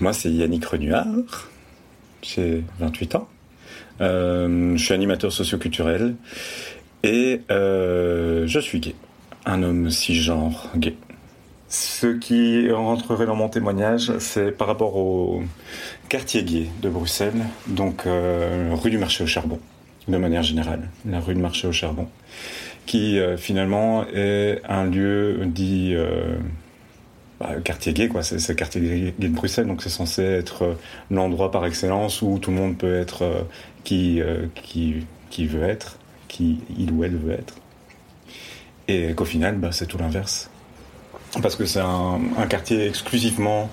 moi, c'est Yannick Renuard. J'ai 28 ans. Euh, je suis animateur socioculturel et euh, je suis gay. Un homme cisgenre gay. Ce qui rentrerait dans mon témoignage, c'est par rapport au quartier gay de Bruxelles, donc euh, rue du Marché au Charbon, de manière générale, la rue du Marché au Charbon, qui finalement est un lieu dit bah, quartier gay, quoi. C'est le quartier gay de Bruxelles, donc c'est censé être euh, l'endroit par excellence où tout le monde peut être euh, qui, euh, qui, qui veut être, qui il ou elle veut être. Et qu'au final, bah, c'est tout l'inverse. Parce que c'est un, quartier exclusivement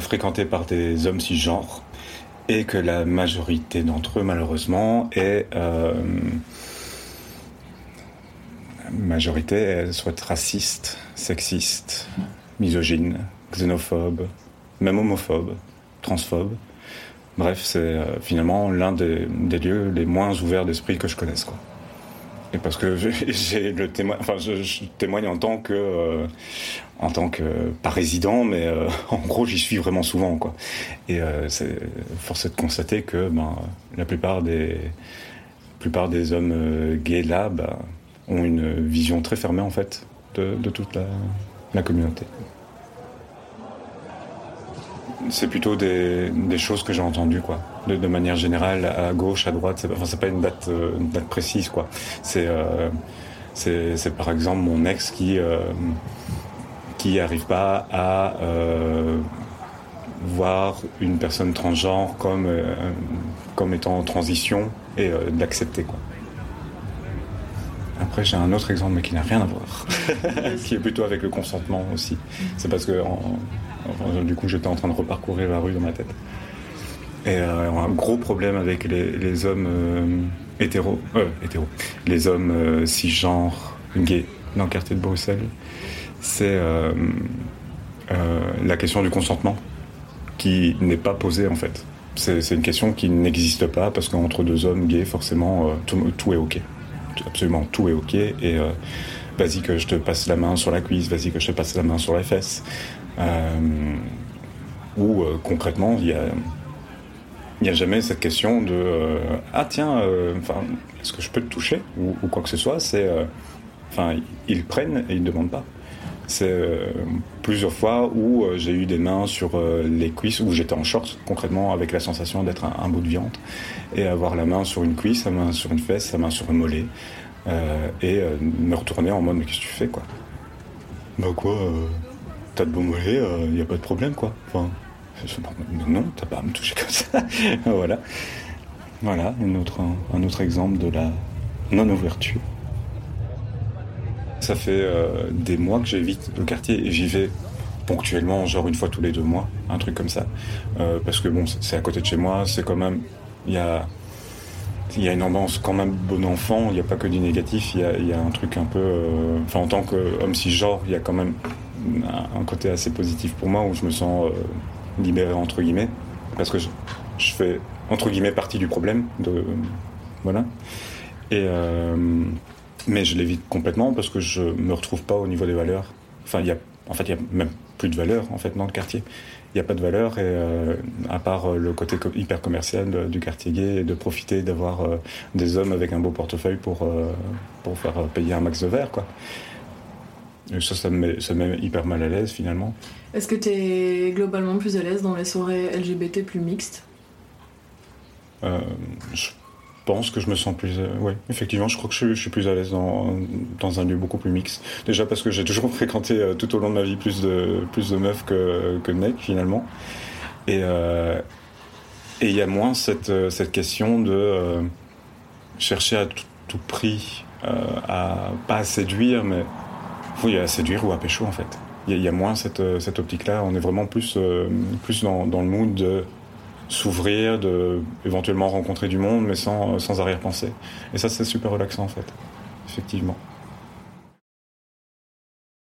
fréquenté par des hommes cisgenres et que la majorité d'entre eux, malheureusement, est majorité soit raciste, sexiste, misogyne, xénophobe, même homophobe, transphobe. Bref, c'est euh, finalement l'un des, lieux les moins ouverts d'esprit que je connaisse. Quoi. Et parce que j'ai le enfin, je, témoigne en tant que, euh, en tant que pas résident, mais euh, en gros, j'y suis vraiment souvent, quoi. Et c'est force de constater que ben, la plupart des, plupart des hommes gays là ben, ont une vision très fermée en fait de, de toute la, la communauté. C'est plutôt des, choses que j'ai entendues, quoi. De, manière générale, à gauche, à droite, c'est enfin, pas une date, euh, date précise, quoi. Euh, c'est par exemple mon ex qui euh, qui arrive pas à voir une personne transgenre comme comme étant en transition et d'accepter, quoi. Après, j'ai un autre exemple, mais qui n'a rien à voir, qui est plutôt avec le consentement aussi. C'est parce que, du coup, j'étais en train de reparcourir la rue dans ma tête. Et euh, un gros problème avec les, hommes euh, hétéros, euh, hétéros, les hommes cisgenres, gays, dans le quartier de Bruxelles, c'est la question du consentement, qui n'est pas posée en fait. C'est une question qui n'existe pas parce qu'entre deux hommes gays, forcément, tout est ok absolument tout est ok et euh, vas-y que je te passe la main sur la cuisse, vas-y que je te passe la main sur la fesse. Euh, ou euh, concrètement, il n'y a jamais cette question de ah tiens est-ce que je peux te toucher ou, quoi que ce soit? C'est enfin ils prennent et ils demandent pas. C'est plusieurs fois où j'ai eu des mains sur les cuisses où j'étais en short concrètement avec la sensation d'être un, bout de viande et avoir la main sur une cuisse, la main sur une fesse, la main sur un mollet, euh, et euh, me retourner en mode mais qu'est-ce que tu fais quoi? Bah quoi euh, T'as de beaux mollets, il n'y a pas de problème quoi. Enfin, non, t'as pas à me toucher comme ça. voilà. Voilà, autre, un autre exemple de la non-ouverture. Ça fait des mois que j'évite le quartier et j'y vais ponctuellement, genre une fois tous les deux mois, un truc comme ça. parce que bon, c'est à côté de chez moi, c'est quand même il y a, y a une ambiance quand même bon enfant, il n'y a pas que du négatif, il y a, y a un truc un peu... Euh, enfin, en tant qu'homme cisgenre, il y a quand même un, côté assez positif pour moi où je me sens euh, libéré, entre guillemets, parce que je, fais, entre guillemets, partie du problème. De, voilà. Et, euh, mais je l'évite complètement parce que je me retrouve pas au niveau des valeurs. Enfin, il y a, en fait, il y a même plus de valeurs en fait dans le quartier il n'y a pas de valeur et euh, à part euh, le côté hyper commercial du quartier gay et de profiter d'avoir euh, des hommes avec un beau portefeuille pour, pour faire payer un max de verre quoi. Ça, ça me, met, ça me met hyper mal à l'aise finalement. Est-ce que tu es globalement plus à l'aise dans les soirées LGBT plus mixtes? Pense que je me sens plus. Euh, oui, effectivement, je crois que je, suis plus à l'aise dans, dans, un lieu beaucoup plus mix. Déjà parce que j'ai toujours fréquenté euh, tout au long de ma vie plus de, plus de meufs que, que de mecs finalement. Et euh, et il y a moins cette, cette question de chercher à tout, prix à pas à séduire, mais oui, à séduire ou à pécho en fait. Il y, a moins cette, cette optique-là. On est vraiment plus, plus dans, dans le mood de s'ouvrir, de éventuellement rencontrer du monde, mais sans, sans arrière-pensée. Et ça, c'est super relaxant en fait, effectivement.